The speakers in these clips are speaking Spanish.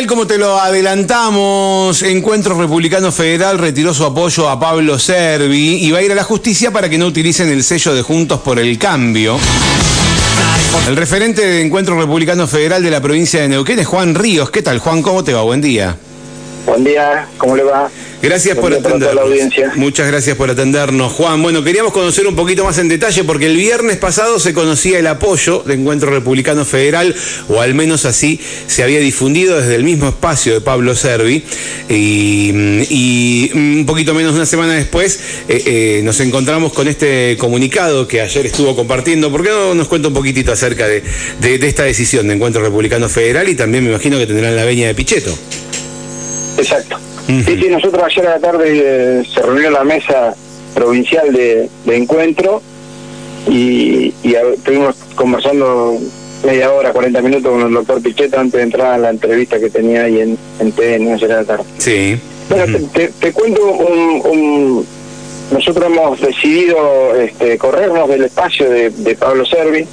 Tal como te lo adelantamos, Encuentro Republicano Federal retiró su apoyo a Pablo Servi y va a ir a la justicia para que no utilicen el sello de Juntos por el Cambio. El referente de Encuentro Republicano Federal de la provincia de Neuquén es Juan Ríos. ¿Qué tal, Juan? ¿Cómo te va? Buen día. Buen día, ¿cómo le va? Gracias por atendernos. Muchas gracias por atendernos, Juan. Bueno, queríamos conocer un poquito más en detalle porque el viernes pasado se conocía el apoyo de Encuentro Republicano Federal, o al menos así se había difundido desde el mismo espacio de Pablo Servi. Y, un poquito menos de una semana después eh, eh, nos encontramos con este comunicado que ayer estuvo compartiendo. ¿Por qué no nos cuenta un poquitito acerca de, de esta decisión de Encuentro Republicano Federal? Y también me imagino que tendrán la veña de Pichetto. Exacto. Sí, sí, nosotros ayer a la tarde eh, se reunió la mesa provincial de, encuentro y, estuvimos conversando media hora, 40 minutos con el doctor Pichetto antes de entrar a la entrevista que tenía ahí en, en TN ayer a la tarde. Sí. Bueno, te, cuento un, Nosotros hemos decidido este, corrernos del espacio de, de Pablo Servi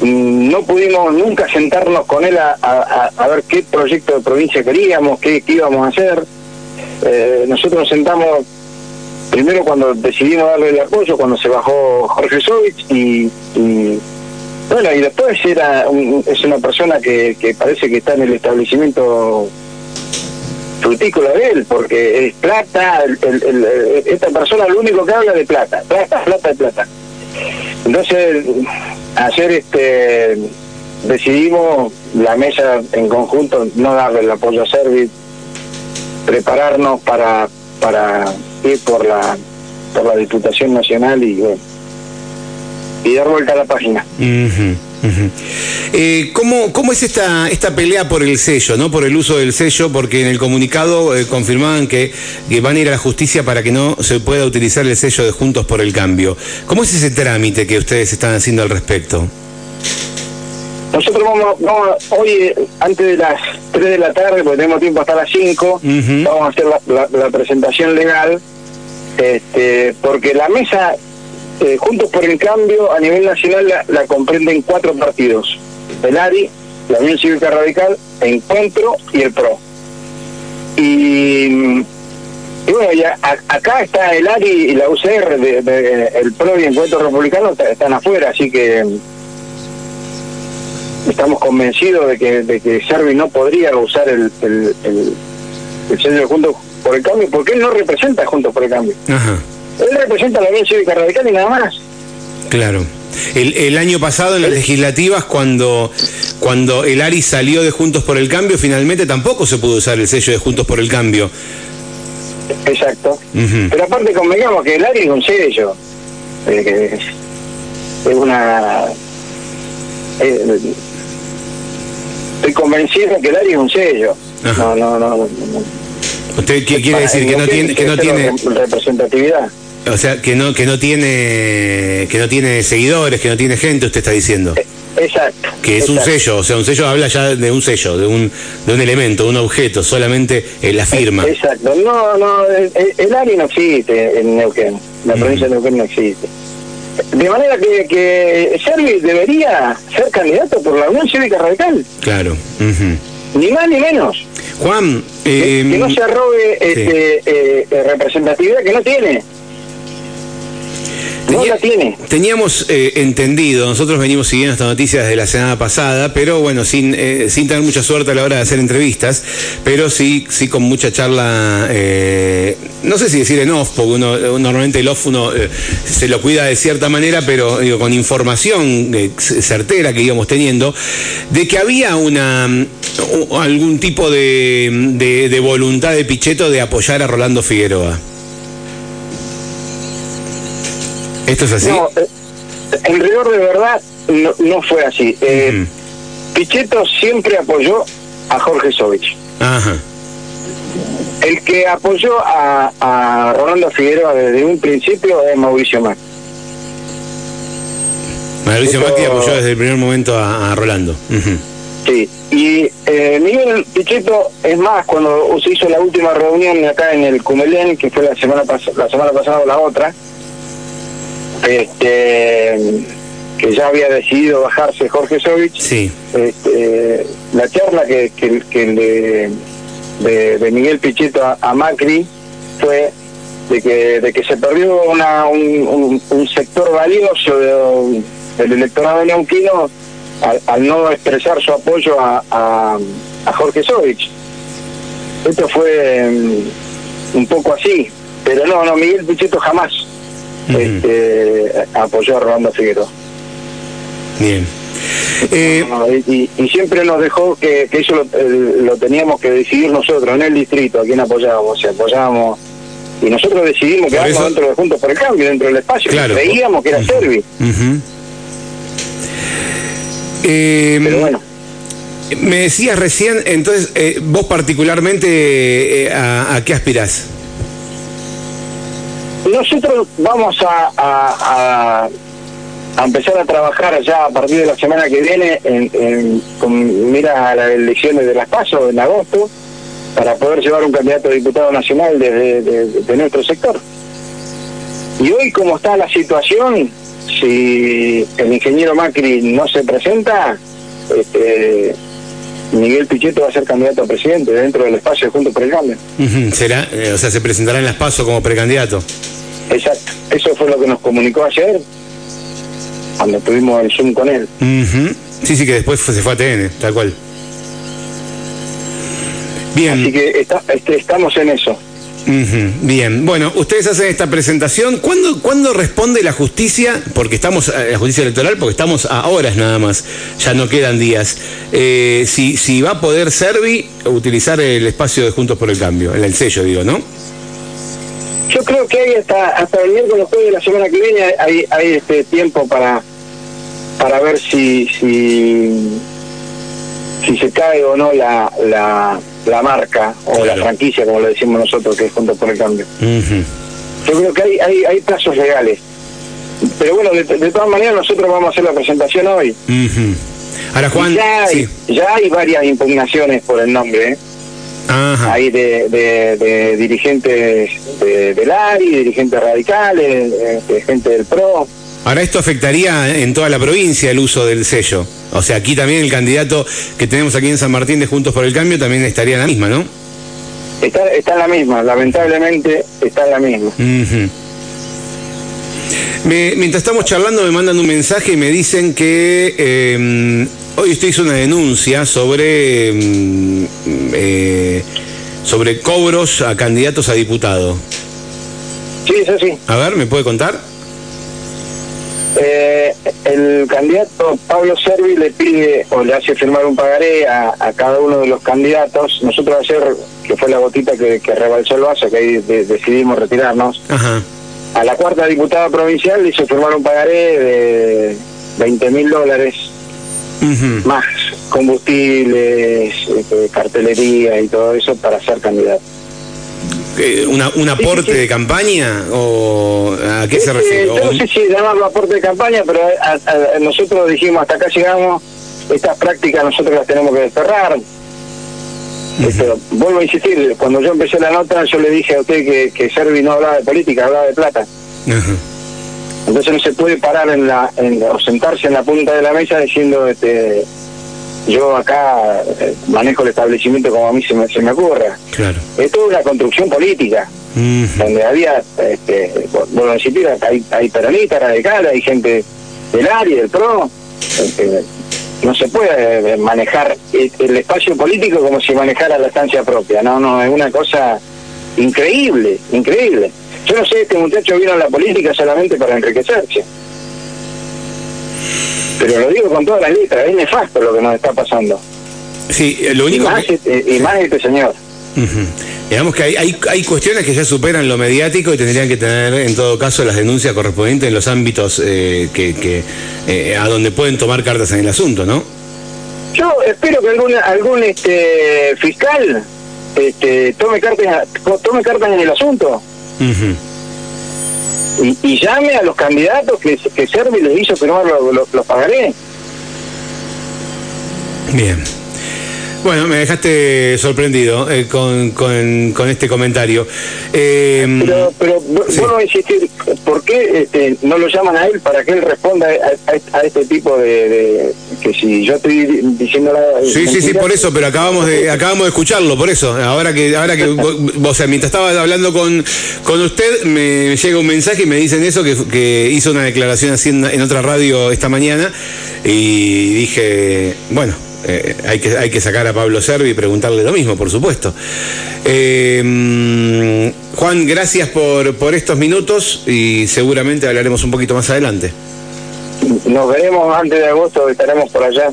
Mm, no pudimos nunca sentarnos con él a, ver qué proyecto de provincia queríamos, qué, íbamos a hacer. Eh, nosotros nos sentamos primero cuando decidimos darle el apoyo, cuando se bajó Jorge Sovich y, bueno, y después era es una persona que, parece que está en el establecimiento frutícola de él, porque es plata, esta persona lo único que habla de plata, plata, plata, plata. Entonces, ayer este, decidimos la mesa en conjunto no darle el apoyo a Servit, prepararnos para, para ir por la, por la Diputación Nacional y, y dar vuelta a la página. Eh, ¿cómo, ¿Cómo es esta, esta pelea por el sello, no por el uso del sello? Porque en el comunicado eh, confirmaban que, van a ir a la justicia para que no se pueda utilizar el sello de Juntos por el Cambio. ¿Cómo es ese trámite que ustedes están haciendo al respecto? Nosotros vamos, hoy, antes de las 3 de la tarde, porque tenemos tiempo hasta las 5, vamos a hacer la, presentación legal, este, porque la mesa eh, Juntos por el Cambio a nivel nacional la, comprenden cuatro partidos. El ARI, la Unión Cívica Radical, Encuentro y el PRO. Y, bueno, ya acá está el ARI y la UCR, de, el PRO y Encuentro Republicano están afuera, así que estamos convencidos de que, de que Servi no podría usar el, el, el, sello de Juntos por el Cambio porque él no representa Juntos por el Cambio. Ajá. Él representa la Unión Cívica Radical y nada más. Claro. El, año pasado en las legislativas, cuando, cuando el ARI salió de Juntos por el Cambio, finalmente tampoco se pudo usar el sello de Juntos por el Cambio. Exacto. Pero aparte convengamos que el ARI es un sello. Eh, es una... Eh, estoy convencido que el ARI es un sello. No, no, no, ¿Usted qué quiere decir? Que no tiene... Que no tiene... Representatividad. O sea, que no que no tiene que no tiene seguidores, que no tiene gente, usted está diciendo. Eh, exacto. Que es un sello, o sea, un sello habla ya de un sello, de un de un elemento, de un objeto, solamente la firma. Exacto. No, no, el, área no existe en Neuquén, la provincia de Neuquén no existe. De manera que, que Servi debería ser candidato por la Unión Cívica Radical. Claro. Ni más ni menos. Juan, que, no se arrobe este, eh, representatividad que no tiene. No tiene. Teníamos eh, entendido, nosotros venimos siguiendo esta noticia desde la semana pasada, pero bueno, sin, eh, sin tener mucha suerte a la hora de hacer entrevistas, pero sí, sí con mucha charla, eh, no sé si decir en off, porque uno, normalmente el off uno se lo cuida de cierta manera, pero digo, con información certera que íbamos teniendo, de que había una algún tipo de, de voluntad de Pichetto de apoyar a Rolando Figueroa. ¿Esto es así? No, eh, en rigor de verdad no, fue así. Eh, Pichetto siempre apoyó a Jorge Sovich. Ajá. El que apoyó a, a Rolando Figueroa desde un principio es Mauricio Macri. Mauricio Macri apoyó desde el primer momento a, Rolando. Sí, y eh, Miguel Pichetto, es más, cuando se hizo la última reunión acá en el Cumelén, que fue la semana, la semana pasada o la otra, este que ya había decidido bajarse Jorge Sovich, sí. este, la charla que, que, que de, de, Miguel Pichetto a, Macri fue de que, de que se perdió una, un, un, sector valioso del electorado neuquino al, al, no expresar su apoyo a, a, a Jorge Sovich. Esto fue mm, un poco así, pero no, no, Miguel Pichetto jamás este, apoyó a Rolando Figueroa. Bien. Eh, y, siempre nos dejó que, que eso lo, teníamos que decidir nosotros en el distrito, a quién apoyábamos, si apoyábamos. Y nosotros decidimos quedarnos dentro de Juntos por el Cambio, dentro del espacio, creíamos que era Servi. Eh, Pero bueno. Me decías recién, entonces, eh, vos particularmente, a, qué aspirás? Nosotros vamos a a empezar a trabajar ya a partir de la semana que viene en, con mira a las elecciones de las PASO en agosto para poder llevar un candidato a diputado nacional desde de, nuestro sector. Y hoy como está la situación, si el ingeniero Macri no se presenta, este, Miguel Pichetto va a ser candidato a presidente dentro del espacio junto por el cambio. ¿Será? Eh, o sea, se presentará en las PASO como precandidato. Exacto, eso fue lo que nos comunicó ayer cuando tuvimos el Zoom con él. Sí, sí, que después se fue a TN, tal cual. Bien. Así que este, estamos en eso. Bien, bueno, ustedes hacen esta presentación. ¿Cuándo, ¿Cuándo, responde la justicia? Porque estamos, eh, la justicia electoral, porque estamos a horas nada más, ya no quedan días. Eh, si, si va a poder Servi utilizar el espacio de Juntos por el Cambio, el, el sello, digo, ¿no? Yo creo que hay hasta, hasta el miércoles jueves de la semana que viene hay, hay este tiempo para para ver si si si se cae o no la, la, la marca o la franquicia, como lo decimos nosotros, que es Juntos por el Cambio. Yo creo que hay, hay, hay plazos legales. Pero bueno, de, todas maneras nosotros vamos a hacer la presentación hoy. Ahora, Juan... Ya hay, ya hay varias impugnaciones por el nombre, ¿eh? Hay de, de, dirigentes de, del ARI, dirigentes radicales, de, gente del PRO. Ahora, esto afectaría en toda la provincia el uso del sello. O sea, aquí también el candidato que tenemos aquí en San Martín de Juntos por el Cambio también estaría en la misma, ¿no? Está, está en la misma, lamentablemente está en la misma. mientras estamos charlando me mandan un mensaje y me dicen que eh, Hoy usted hizo una denuncia sobre, mm, eh, sobre cobros a candidatos a diputado. Sí, es así. A ver, ¿me puede contar? Eh, el candidato Pablo Servi le pide o le hace firmar un pagaré a, cada uno de los candidatos. Nosotros ayer, que fue la gotita que, rebalsó el vaso, que ahí decidimos retirarnos, a la cuarta diputada provincial le hizo firmar un pagaré de 20 mil dólares más combustibles, este, cartelería y todo eso para ser candidato. Una, ¿Un aporte de campaña o a qué se refiere? Yo no sé si llamarlo aporte de campaña, pero nosotros dijimos hasta acá llegamos, estas prácticas nosotros las tenemos que desterrar. Este, vuelvo a insistir, cuando yo empecé la nota yo le dije a usted que, que Servi no hablaba de política, hablaba de plata. Entonces no se puede parar en la, o sentarse en la punta de la mesa diciendo, este, yo acá eh, manejo el establecimiento como a mí se me, se me ocurra. Claro. Es toda una construcción política, donde había, este, bueno, hay, hay peronistas radicales, hay gente del área, del PRO. Este, no se puede eh, manejar el espacio político como si manejara la estancia propia, no, no, es una cosa increíble, increíble. Yo no sé, este muchacho vino a la política solamente para enriquecerse. Pero lo digo con todas las letras, es nefasto lo que nos está pasando. Sí, eh, lo único y más, este, y más este señor. Digamos que hay, hay, hay, cuestiones que ya superan lo mediático y tendrían que tener en todo caso las denuncias correspondientes en los ámbitos eh, que, que eh, a donde pueden tomar cartas en el asunto, ¿no? Yo espero que algún, algún este, fiscal este, tome cartas tome cartas en el asunto y, llame a los candidatos que, que Servi les hizo que no los pagaré. Bien. Bueno, me dejaste sorprendido eh, con, con, este comentario. Eh, pero, pero a insistir, ¿por qué este, no lo llaman a él para que él responda a, este tipo de, que si yo estoy diciendo la Sí, sí, sí, por eso, pero acabamos de acabamos de escucharlo, por eso. Ahora que ahora que o sea, mientras estaba hablando con, con usted me llega un mensaje y me dicen eso que, que hizo una declaración así en, en otra radio esta mañana y dije, bueno, eh, hay, que, hay que sacar a Pablo Servi y preguntarle lo mismo, por supuesto. Eh, Juan, gracias por, por estos minutos y seguramente hablaremos un poquito más adelante. Nos veremos antes de agosto, estaremos por allá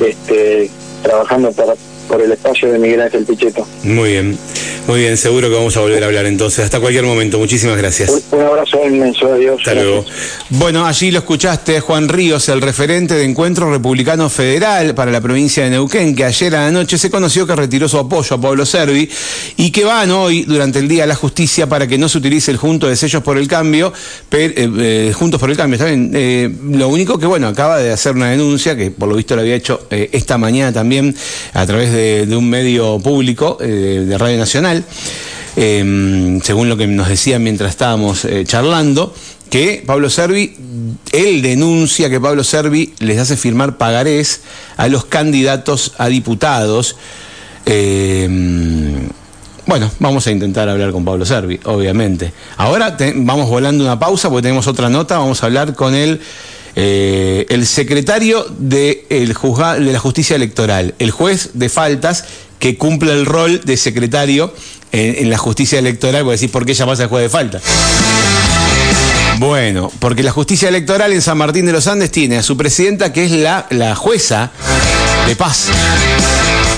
este, trabajando para, por el espacio de Miguel Ángel Pichetto. Muy bien. Muy bien, seguro que vamos a volver a hablar entonces. Hasta cualquier momento. Muchísimas gracias. Un, abrazo inmenso. Adiós. Hasta luego. Bueno, allí lo escuchaste, Juan Ríos, el referente de Encuentro Republicano Federal para la provincia de Neuquén, que ayer a la noche se conoció que retiró su apoyo a Pablo Servi y que van hoy, durante el Día de la Justicia, para que no se utilice el junto de sellos por el cambio, pero, eh, eh, juntos por el cambio, ¿está bien? Eh, lo único que, bueno, acaba de hacer una denuncia, que por lo visto lo había hecho eh, esta mañana también a través de, de un medio público eh, de Radio Nacional, eh, según lo que nos decían mientras estábamos eh, charlando, que Pablo Servi, él denuncia que Pablo Servi les hace firmar pagarés a los candidatos a diputados. Eh, bueno, vamos a intentar hablar con Pablo Servi, obviamente. Ahora vamos volando una pausa porque tenemos otra nota, vamos a hablar con él. Eh, el secretario juzga, de la justicia electoral, el juez de faltas que cumple el rol de secretario en, la justicia electoral, a decir, ¿por qué llamas al juez de faltas? Bueno, porque la justicia electoral en San Martín de los Andes tiene a su presidenta que es la, la jueza de paz.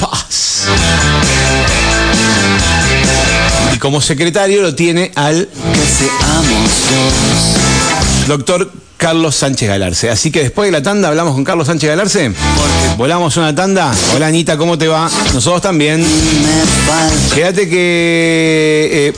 Paz. Y como secretario lo tiene al doctor Carlos Sánchez Galarce. Así que después de la tanda hablamos con Carlos Sánchez Galarce. Volamos una tanda. Hola Anita, ¿cómo te va? Nosotros también. Quédate que... Eh,